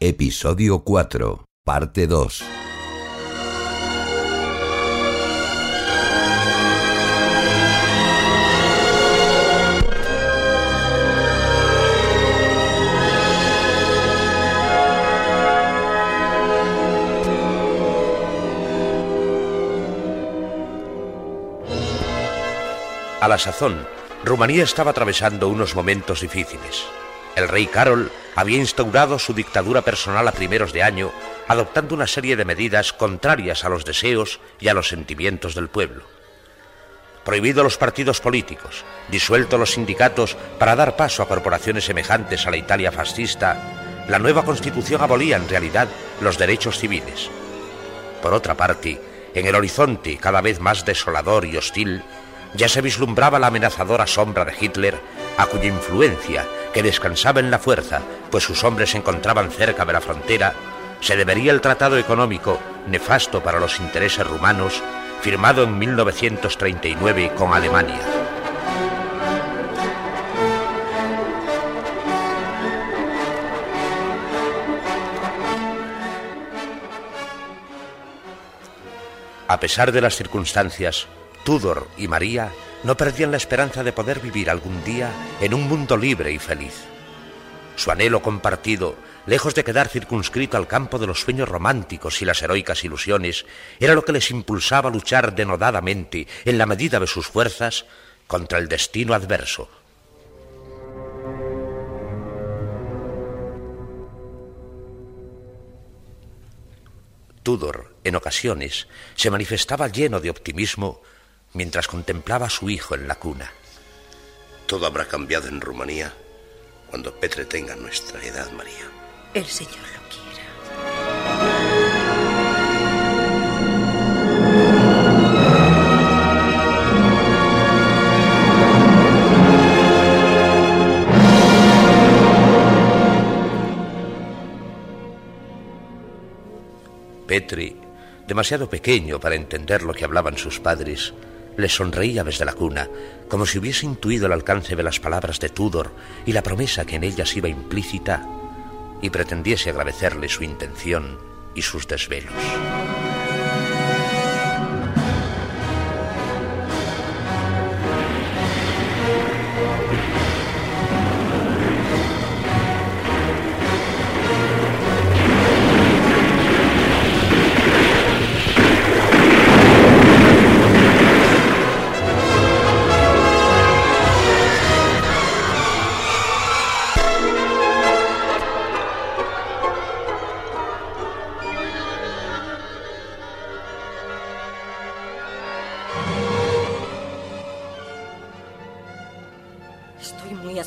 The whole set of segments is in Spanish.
Episodio 4, parte 2. A la sazón, Rumanía estaba atravesando unos momentos difíciles. El rey Carol había instaurado su dictadura personal a primeros de año, adoptando una serie de medidas contrarias a los deseos y a los sentimientos del pueblo. Prohibido los partidos políticos, disuelto los sindicatos para dar paso a corporaciones semejantes a la Italia fascista, la nueva constitución abolía en realidad los derechos civiles. Por otra parte, en el horizonte cada vez más desolador y hostil, ya se vislumbraba la amenazadora sombra de Hitler, a cuya influencia, que descansaba en la fuerza, pues sus hombres se encontraban cerca de la frontera, se debería el tratado económico, nefasto para los intereses rumanos, firmado en 1939 con Alemania. A pesar de las circunstancias, Tudor y María no perdían la esperanza de poder vivir algún día en un mundo libre y feliz. Su anhelo compartido, lejos de quedar circunscrito al campo de los sueños románticos y las heroicas ilusiones, era lo que les impulsaba a luchar denodadamente, en la medida de sus fuerzas, contra el destino adverso. Tudor, en ocasiones, se manifestaba lleno de optimismo mientras contemplaba a su hijo en la cuna. Todo habrá cambiado en Rumanía cuando Petre tenga nuestra edad, María. El Señor lo quiera. Petri, demasiado pequeño para entender lo que hablaban sus padres, le sonreía desde la cuna, como si hubiese intuido el alcance de las palabras de Tudor y la promesa que en ellas iba implícita, y pretendiese agradecerle su intención y sus desvelos.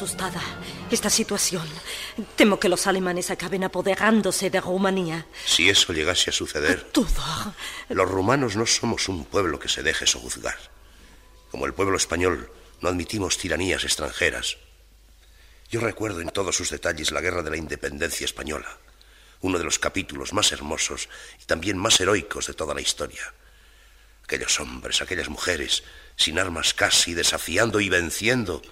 Asustada. Esta situación. Temo que los alemanes acaben apoderándose de Rumanía. Si eso llegase a suceder, Tudor. los rumanos no somos un pueblo que se deje sojuzgar. Como el pueblo español, no admitimos tiranías extranjeras. Yo recuerdo en todos sus detalles la guerra de la independencia española, uno de los capítulos más hermosos y también más heroicos de toda la historia. Aquellos hombres, aquellas mujeres, sin armas casi, desafiando y venciendo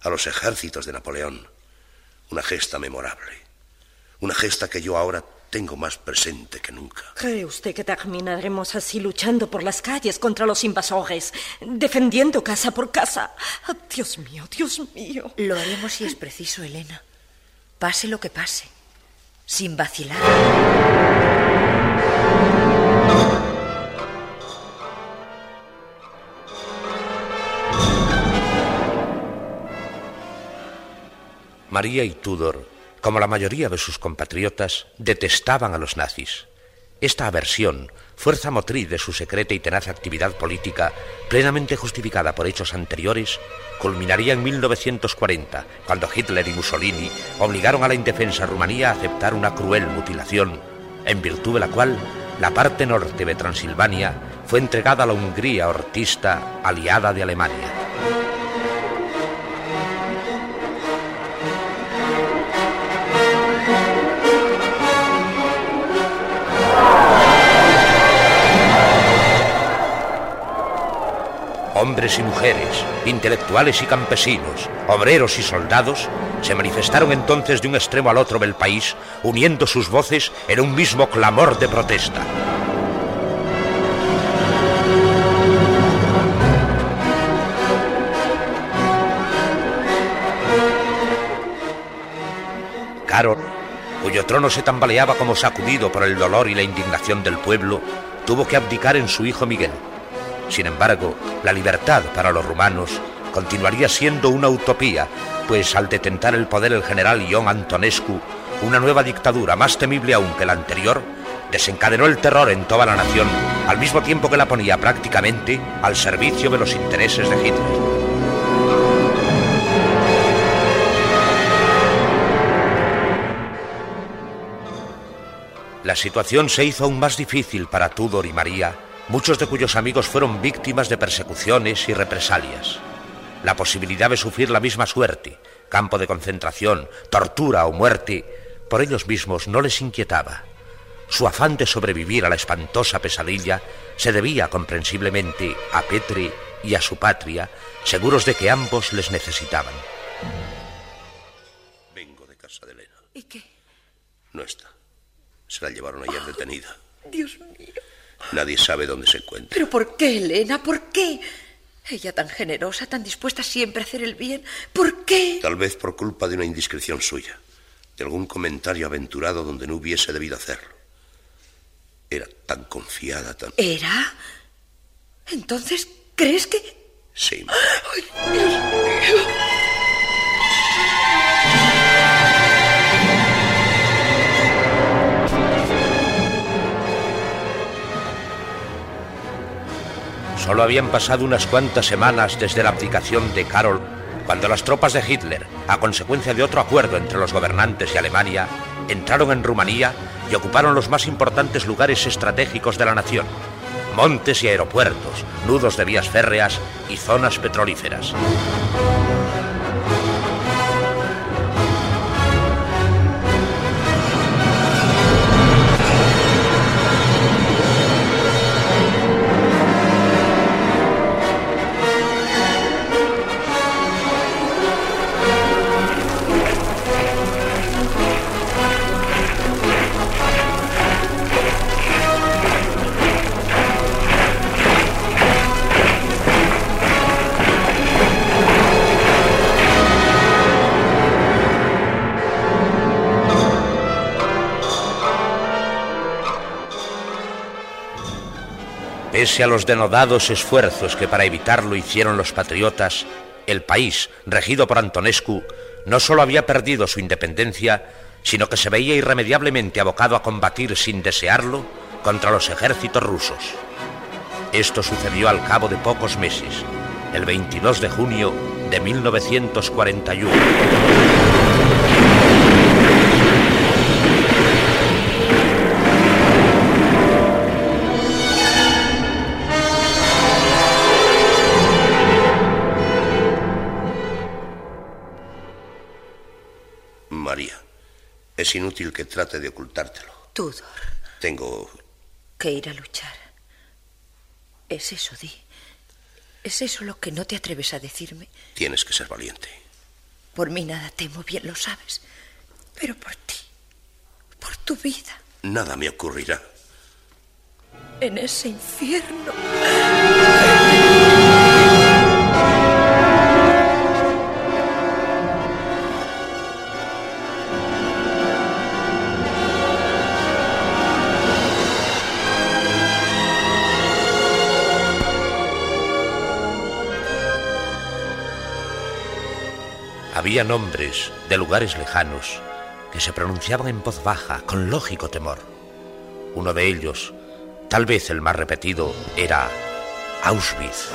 a los ejércitos de Napoleón. Una gesta memorable. Una gesta que yo ahora tengo más presente que nunca. ¿Cree usted que terminaremos así luchando por las calles contra los invasores, defendiendo casa por casa? Ah, Dios mío, Dios mío. Lo haremos si es preciso, Elena. Pase lo que pase. Sin vacilar. María y Tudor, como la mayoría de sus compatriotas, detestaban a los nazis. Esta aversión, fuerza motriz de su secreta y tenaz actividad política, plenamente justificada por hechos anteriores, culminaría en 1940, cuando Hitler y Mussolini obligaron a la indefensa Rumanía a aceptar una cruel mutilación, en virtud de la cual la parte norte de Transilvania fue entregada a la Hungría hortista aliada de Alemania. Hombres y mujeres, intelectuales y campesinos, obreros y soldados se manifestaron entonces de un extremo al otro del país, uniendo sus voces en un mismo clamor de protesta. Carol, cuyo trono se tambaleaba como sacudido por el dolor y la indignación del pueblo, tuvo que abdicar en su hijo Miguel. Sin embargo, la libertad para los rumanos continuaría siendo una utopía, pues al detentar el poder el general Ion Antonescu, una nueva dictadura más temible aún que la anterior, desencadenó el terror en toda la nación, al mismo tiempo que la ponía prácticamente al servicio de los intereses de Hitler. La situación se hizo aún más difícil para Tudor y María, muchos de cuyos amigos fueron víctimas de persecuciones y represalias. La posibilidad de sufrir la misma suerte, campo de concentración, tortura o muerte, por ellos mismos no les inquietaba. Su afán de sobrevivir a la espantosa pesadilla se debía comprensiblemente a Petre y a su patria, seguros de que ambos les necesitaban. Vengo de casa de Elena. ¿Y qué? No está. Se la llevaron ayer detenida. Dios mío. Nadie sabe dónde se encuentra. ¿Pero por qué, Elena? ¿Por qué? Ella tan generosa, tan dispuesta siempre a hacer el bien. ¿Por qué? Tal vez por culpa de una indiscreción suya, de algún comentario aventurado donde no hubiese debido hacerlo. Era tan confiada, tan... ¿Era? Entonces, ¿crees que...? Sí. ¡Ay, Dios mío! Solo habían pasado unas cuantas semanas desde la abdicación de Karol cuando las tropas de Hitler, a consecuencia de otro acuerdo entre los gobernantes y Alemania, entraron en Rumanía y ocuparon los más importantes lugares estratégicos de la nación, montes y aeropuertos, nudos de vías férreas y zonas petrolíferas. Pese a los denodados esfuerzos que para evitarlo hicieron los patriotas, el país, regido por Antonescu, no solo había perdido su independencia, sino que se veía irremediablemente abocado a combatir sin desearlo contra los ejércitos rusos. Esto sucedió al cabo de pocos meses, el 22 de junio de 1941. Es inútil que trate de ocultártelo. Tudor, Tengo... que ir a luchar. Es eso, Di. ¿Es eso lo que no te atreves a decirme? Tienes que ser valiente. Por mí nada temo, bien lo sabes. Pero por ti, por tu vida, Nada me ocurrirá. en ese infierno. Había nombres de lugares lejanos que se pronunciaban en voz baja, con lógico temor. Uno de ellos, tal vez el más repetido, era Auschwitz.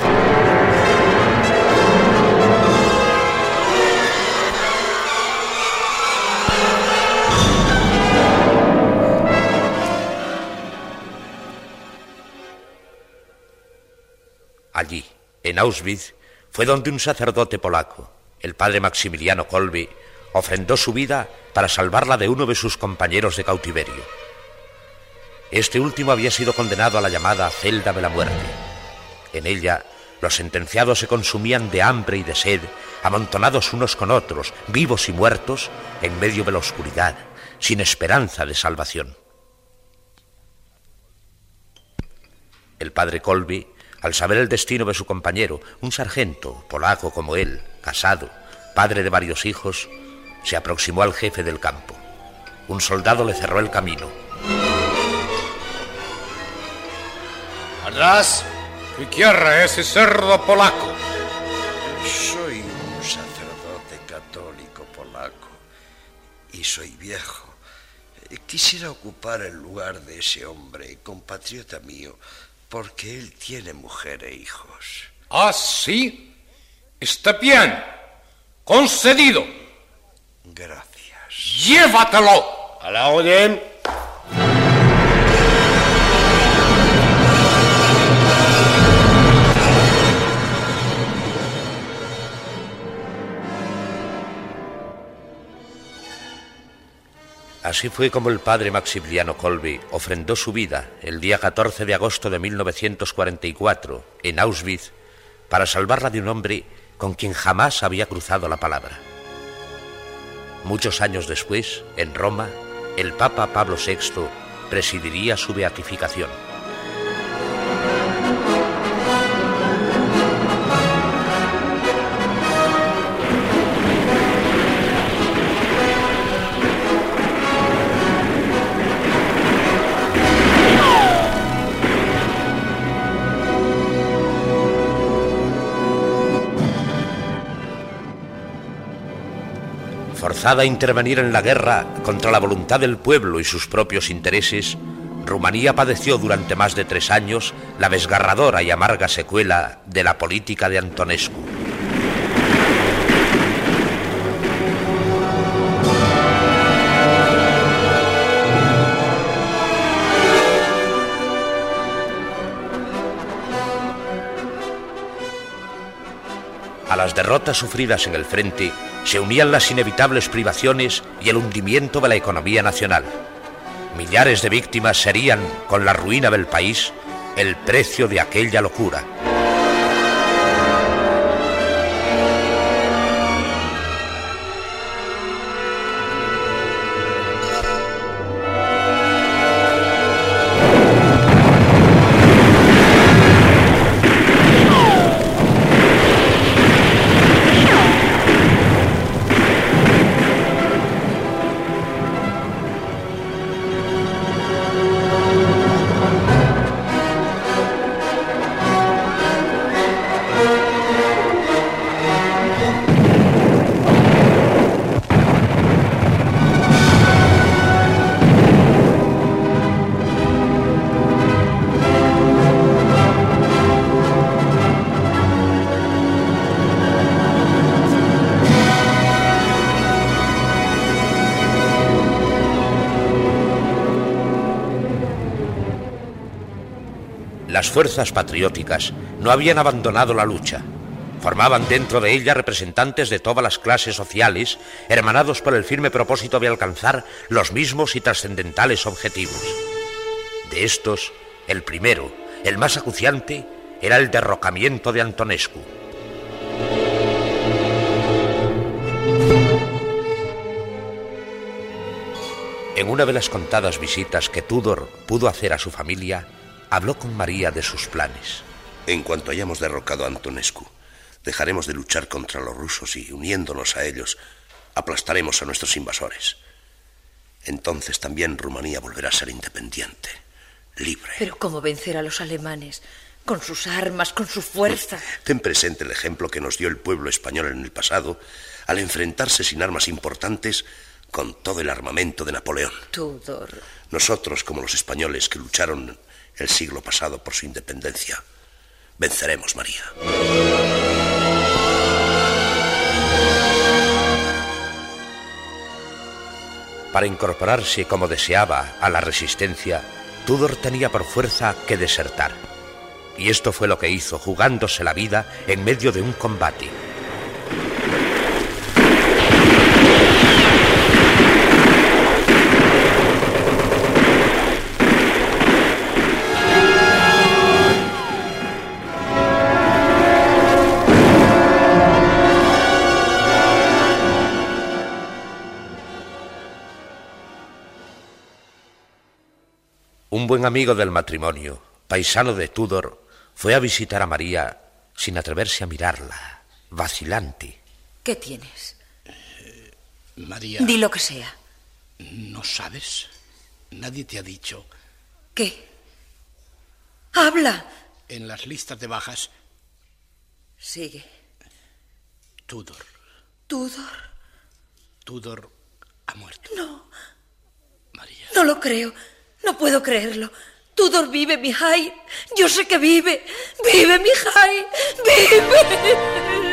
Allí, en Auschwitz, fue donde un sacerdote polaco, el padre Maximiliano Kolbe, ofrendó su vida para salvarla de uno de sus compañeros de cautiverio. Este último había sido condenado a la llamada celda de la muerte. En ella, los sentenciados se consumían de hambre y de sed, amontonados unos con otros, vivos y muertos, en medio de la oscuridad, sin esperanza de salvación. El padre Colby al saber el destino de su compañero, un sargento, polaco como él, casado, padre de varios hijos, se aproximó al jefe del campo. Un soldado le cerró el camino. ¡Atrás! ¿Qué quiere ese cerdo polaco? Soy un sacerdote católico polaco y soy viejo. Quisiera ocupar el lugar de ese hombre, compatriota mío, porque él tiene mujer e hijos. ¿Ah, sí? Está bien. Concedido. Gracias. Llévatelo. A la orden. Así fue como el padre Maximiliano Colby ofrendó su vida el día 14 de agosto de 1944 en Auschwitz para salvarla de un hombre con quien jamás había cruzado la palabra. Muchos años después, en Roma, el Papa Pablo VI presidiría su beatificación. A intervenir en la guerra contra la voluntad del pueblo y sus propios intereses, Rumanía padeció durante más de tres años la desgarradora y amarga secuela de la política de Antonescu. A las derrotas sufridas en el frente se unían las inevitables privaciones y el hundimiento de la economía nacional. Millares de víctimas serían, con la ruina del país, el precio de aquella locura. Las fuerzas patrióticas no habían abandonado la lucha. Formaban dentro de ella representantes de todas las clases sociales, hermanados por el firme propósito de alcanzar los mismos y trascendentales objetivos. De estos, el primero, el más acuciante, era el derrocamiento de Antonescu. En una de las contadas visitas que Tudor pudo hacer a su familia, habló con María de sus planes. En cuanto hayamos derrocado a Antonescu, dejaremos de luchar contra los rusos y, uniéndonos a ellos, aplastaremos a nuestros invasores. Entonces también Rumanía volverá a ser independiente, libre. Pero ¿cómo vencer a los alemanes? Con sus armas, con su fuerza. Ten presente el ejemplo que nos dio el pueblo español en el pasado al enfrentarse sin armas importantes con todo el armamento de Napoleón. Tudor. Nosotros, como los españoles que lucharon el siglo pasado por su independencia, venceremos, María. Para incorporarse como deseaba a la resistencia, Tudor tenía por fuerza que desertar. Y esto fue lo que hizo, jugándose la vida en medio de un combate. Un buen amigo del matrimonio, paisano de Tudor, fue a visitar a María sin atreverse a mirarla, vacilante. ¿Qué tienes? María. Di lo que sea. ¿No sabes? Nadie te ha dicho. ¿Qué? Habla. En las listas de bajas, Sigue. Tudor. Tudor. Tudor ha muerto. No, María. no lo creo. No puedo creerlo. Tudor vive, Mihai. Yo sé que vive. Vive, Mihai. Vive.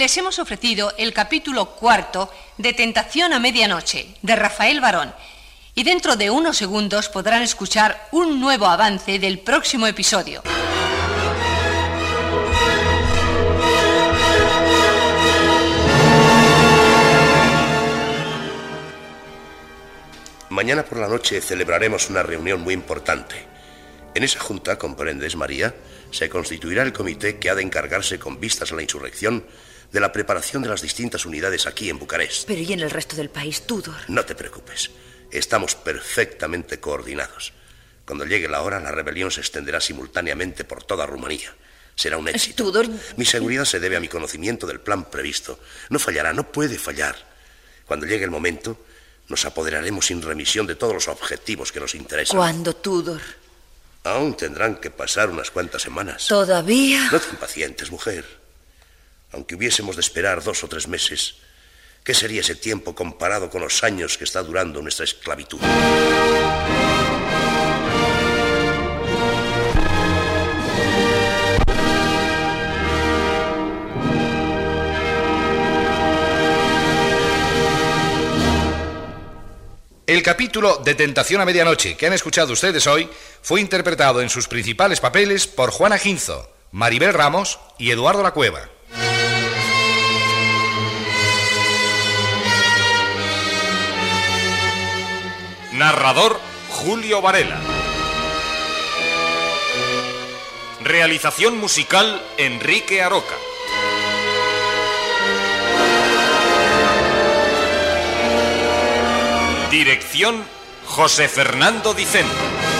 Les hemos ofrecido el capítulo cuarto de Tentación a Medianoche, de Rafael Barón, y dentro de unos segundos podrán escuchar un nuevo avance del próximo episodio. Mañana por la noche celebraremos una reunión muy importante. En esa junta, comprendes, María, se constituirá el comité que ha de encargarse con vistas a la insurrección de la preparación de las distintas unidades aquí en Bucarest. Pero ¿y en el resto del país, Tudor? No te preocupes, estamos perfectamente coordinados. Cuando llegue la hora, la rebelión se extenderá simultáneamente por toda Rumanía. Será un éxito. Tudor. Mi seguridad se debe a mi conocimiento del plan previsto. No fallará, no puede fallar. Cuando llegue el momento, nos apoderaremos sin remisión de todos los objetivos que nos interesan. ¿Cuándo, Tudor? Aún tendrán que pasar unas cuantas semanas. ¿Todavía? No te impacientes, mujer. Aunque hubiésemos de esperar dos o tres meses, ¿qué sería ese tiempo comparado con los años que está durando nuestra esclavitud? El capítulo de Tentación a Medianoche que han escuchado ustedes hoy fue interpretado en sus principales papeles por Juana Ginzo, Maribel Ramos y Eduardo La Cueva. Narrador Julio Varela. Realización musical Enrique Aroca. Dirección José Fernando Dicente.